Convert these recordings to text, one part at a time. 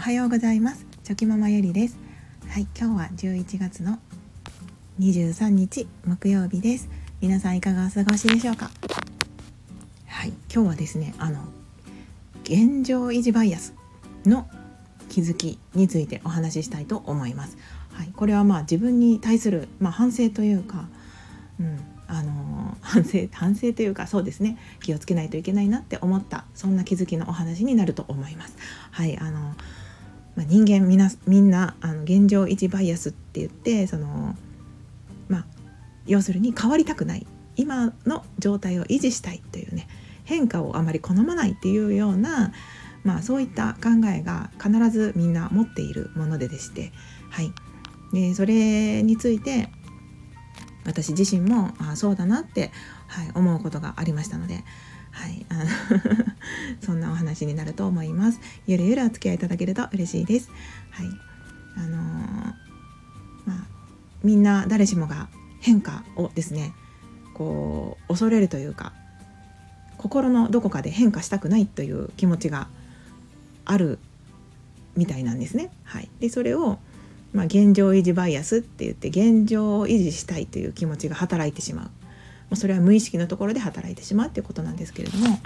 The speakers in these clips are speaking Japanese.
おはようございます。チョキママゆりです。はい今日は11月の23日木曜日です。皆さんいかがお過ごしでしょうか？はい今日はですねあの現状維持バイアスの気づきについてお話ししたいと思います。はいこれはまあ自分に対するまあ、反省というかうんあの 反省反省というかそうですね。気をつけないといけないなって思ったそんな気づきのお話になると思います。はいあのまあ、人間みなみんなあの現状維持バイアスって言ってそのまあ要するに変わりたくない今の状態を維持したいというね変化をあまり好まないっていうような、まあ、そういった考えが必ずみんな持っているものででして、はい、でそれについて私自身もあそうだなって、はい、思うことがありましたので、はい、あの そんなお話になると思います。ゆるゆるお付き合いいただけると嬉しいです。はい、あのー、まあ、みんな誰しもが変化をですねこう恐れるというか心のどこかで変化したくないという気持ちがあるみたいなんですね。はい、でそれをまあ、現状維持バイアスって言って現状を維持したいという気持ちが働いてしまう、まあ、それは無意識のところで働いてしまうっていうことなんですけれども、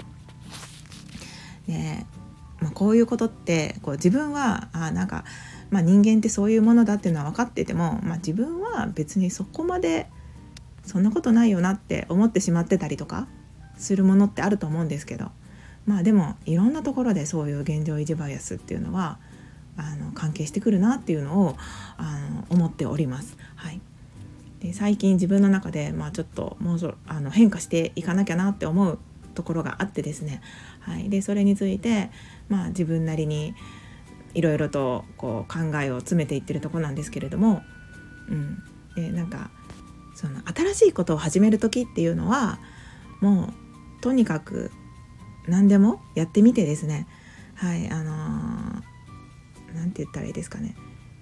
ねまあ、こういうことってこう自分はあなんか、まあ、人間ってそういうものだっていうのは分かってても、まあ、自分は別にそこまでそんなことないよなって思ってしまってたりとかするものってあると思うんですけど。まあでもいろんなところでそういう現状維持バイアスっていうのはあの関係してくるなっていうのをあの思っております。はい、最近自分の中で、まあ、ちょっともうそあの変化していかなきゃなって思うところがあってですね、はい、でそれについて、まあ、自分なりにいろいろとこう考えを詰めていってるとこなんですけれども、うん、でなんかその新しいことを始める時っていうのはもうとにかく何でもやってみてですね。はい。あのー何て言ったらいいですかね。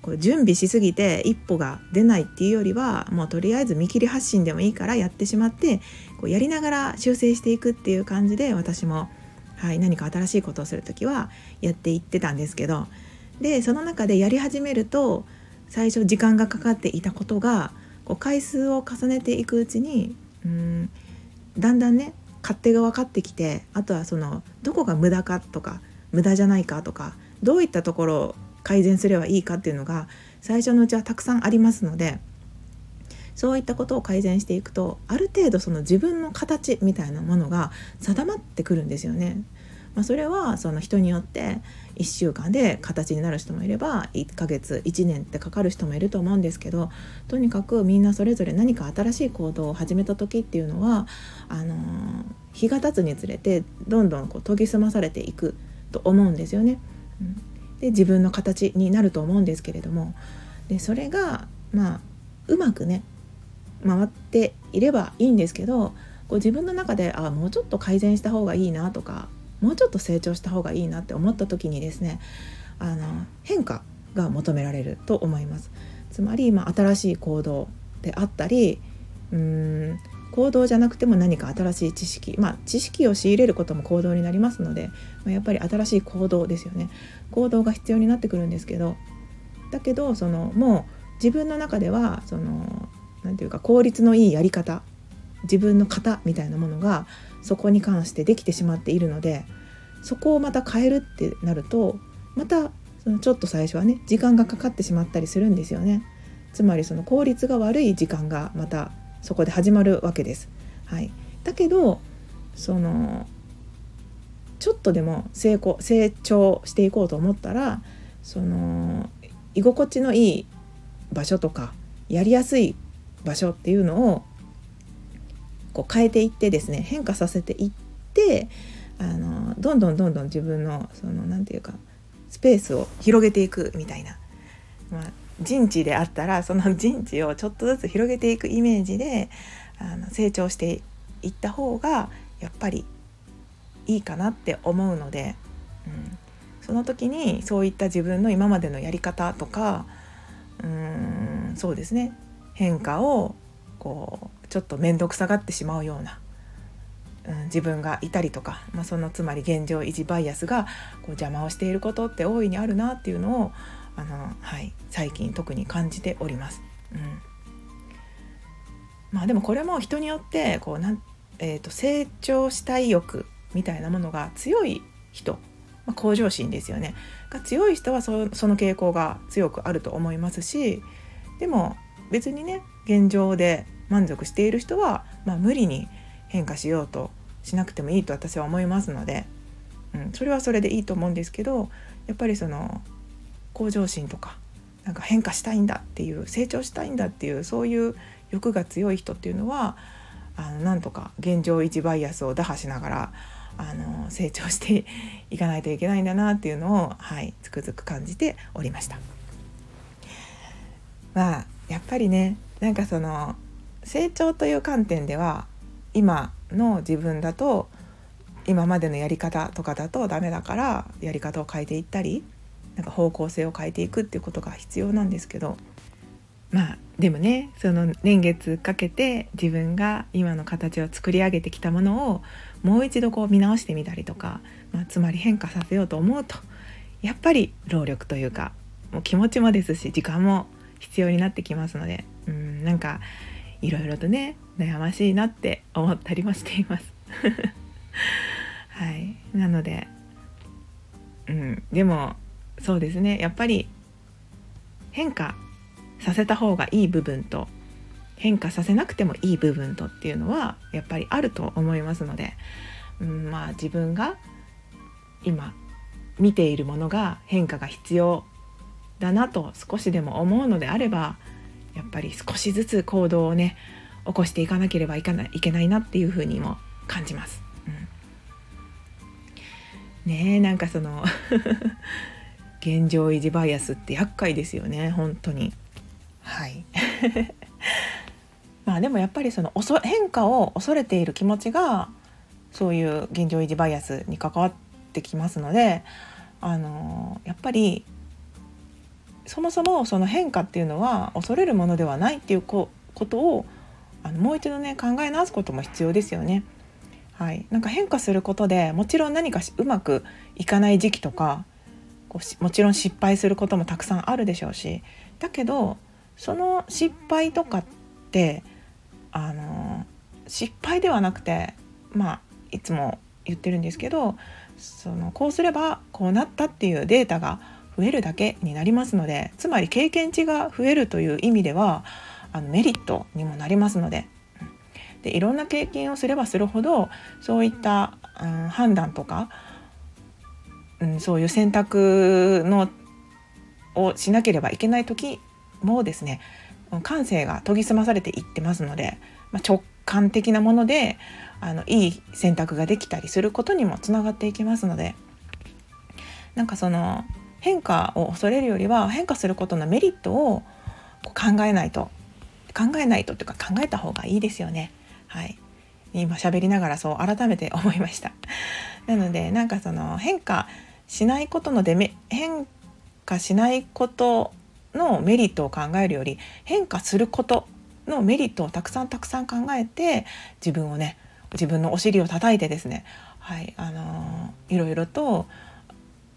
こう準備しすぎて一歩が出ないっていうよりはもうとりあえず見切り発信でもいいからやってしまってこうやりながら修正していくっていう感じで私も、はい、何か新しいことをする時はやっていってたんですけどでその中でやり始めると最初時間がかかっていたことがこう回数を重ねていくうちにうんだんだんね勝手が分かってきてあとはそのどこが無駄かとか無駄じゃないかとかどういったところ改善すればいいかっていうのが最初のうちはたくさんありますのでそういったことを改善していくとある程度その自分の形みたいなものが定まってくるんですよね。まあ、それはその人によって1週間で形になる人もいれば1ヶ月1年ってかかる人もいると思うんですけどとにかくみんなそれぞれ何か新しい行動を始めた時っていうのはあのー、日が経つにつれてどんどんこう研ぎ澄まされていくと思うんですよね。うんで自分の形になると思うんですけれどもでそれがまあうまくね回っていればいいんですけどこう自分の中であもうちょっと改善した方がいいなとかもうちょっと成長した方がいいなって思った時にですねあの変化が求められると思います。つまり、まあ、新しい行動であったりうーん行動じゃなくても何か新しい知識まあ知識を仕入れることも行動になりますので、まあ、やっぱり新しい行動ですよね行動が必要になってくるんですけどだけどそのもう自分の中ではその何て言うか効率のいいやり方自分の型みたいなものがそこに関してできてしまっているのでそこをまた変えるってなるとまたちょっと最初はね時間がかかってしまったりするんですよね。つまりその効率が悪い時間がまたそこで始まるわけです。はい、だけどそのちょっとでも成功成長していこうと思ったらその居心地のいい場所とかやりやすい場所っていうのをこう変えていってですね変化させていってあのどんどんどんどん自分のその何て言うかスペースを広げていくみたいな、まあ、陣地であったらその陣地をちょっとずつ広げていくイメージであの成長していった方がやっぱりいいかなって思うので、うん、その時にそういった自分の今までのやり方とかうーんそうですね。変化をこうちょっと面倒くさがってしまうようなうん、自分がいたりとか、まあ、そのつまり現状維持バイアスがこう邪魔をしていることって大いにあるなっていうのをあの、はい、最近特に感じております。うんまあ、でもこれも人によってこうなん、えーと、成長したい欲みたいなものが強い人、まあ、向上心ですよねが強い人はそその傾向が強くあると思いますしでも別にね現状で満足している人は、まあ、無理に変化しようとしなくてもいいと私は思いますので、うん、それはそれでいいと思うんですけどやっぱりその向上心とかなんか変化したいんだっていう成長したいんだっていうそういう欲が強い人っていうのはあのなんとか現状維持バイアスを打破しながらあの成長していかないといけないんだなっていうのを、はい、つくづく感じておりました。まあやっぱりねなんかその成長という観点では今の自分だと今までのやり方とかだとダメだからやり方を変えていったりなんか方向性を変えていくっていうことが必要なんですけどまあでもねその年月かけて自分が今の形を作り上げてきたものをもう一度こう見直してみたりとか、まあ、つまり変化させようと思うとやっぱり労力というかもう気持ちもですし時間も必要になってきますのでうんなんかいろいろとね悩ましいなって思ったりもしています。はい。なのでうんでもそうですねやっぱり変化させた方がいい部分と変化させなくてもいい部分とっていうのはやっぱりあると思いますので、うん、まあ自分が今見ているものが変化が必要だなと少しでも思うのであればやっぱり少しずつ行動をね起こしていかなければいかないいけないなっていうふうにも感じます。うん、ねえなんかその現状維持バイアスって厄介ですよね本当に。はい まあでもやっぱりその変化を恐れている気持ちがそういう現状維持バイアスに関わってきますのであのやっぱりそもそもその変化っていうのは恐れるものではないっていうことをあのもう一度ね考え直すことも必要ですよね。はい、なんか変化することでもちろん何かうまくいかない時期とかもちろん失敗することもたくさんあるでしょうしだけどその失敗とかってあの失敗ではなくてまあいつも言ってるんですけどそのこうすればこうなったっていうデータが増えるだけになりますのでつまり経験値が増えるという意味ではあのメリットにもなりますので。でいろんな経験をすればするほどそういった、うん、判断とか、うん、そういう選択のをしなければいけない時もですね感性が研ぎ澄まされていってますので、まあ、直感的なものであのいい選択ができたりすることにもつながっていきますのでなんかその変化を恐れるよりは変化することのメリットを考えないと考えないとというか考えた方がいいですよね。はい、今喋りながらそう改めて思いました。なのでなんかその変化しないことのデメ変化しないことのメリットを考えるより変化することのメリットをたくさんたくさん考えて自分をね自分のお尻を叩いてですね。はいあのー、いろいろと、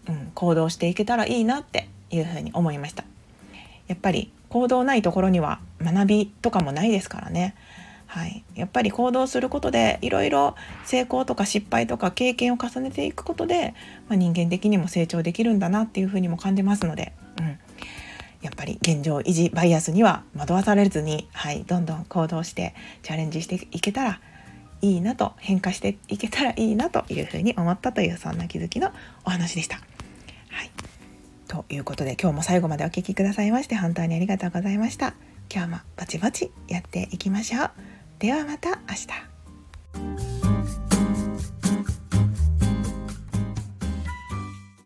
うん、行動していけたらいいなっていうふうに思いました。やっぱり行動ないところには学びとかもないですからね。はい、やっぱり行動することでいろいろ成功とか失敗とか経験を重ねていくことで、まあ、人間的にも成長できるんだなっていうふうにも感じますので、うん、やっぱり現状維持バイアスには惑わされずに、はい、どんどん行動してチャレンジしていけたらいいなと変化していけたらいいなというふうに思ったというそんな気づきのお話でした。はい、ということで今日も最後までお聴きくださいまして本当にありがとうございました。今日もぼちぼちやっていきましょう。ではまた明日。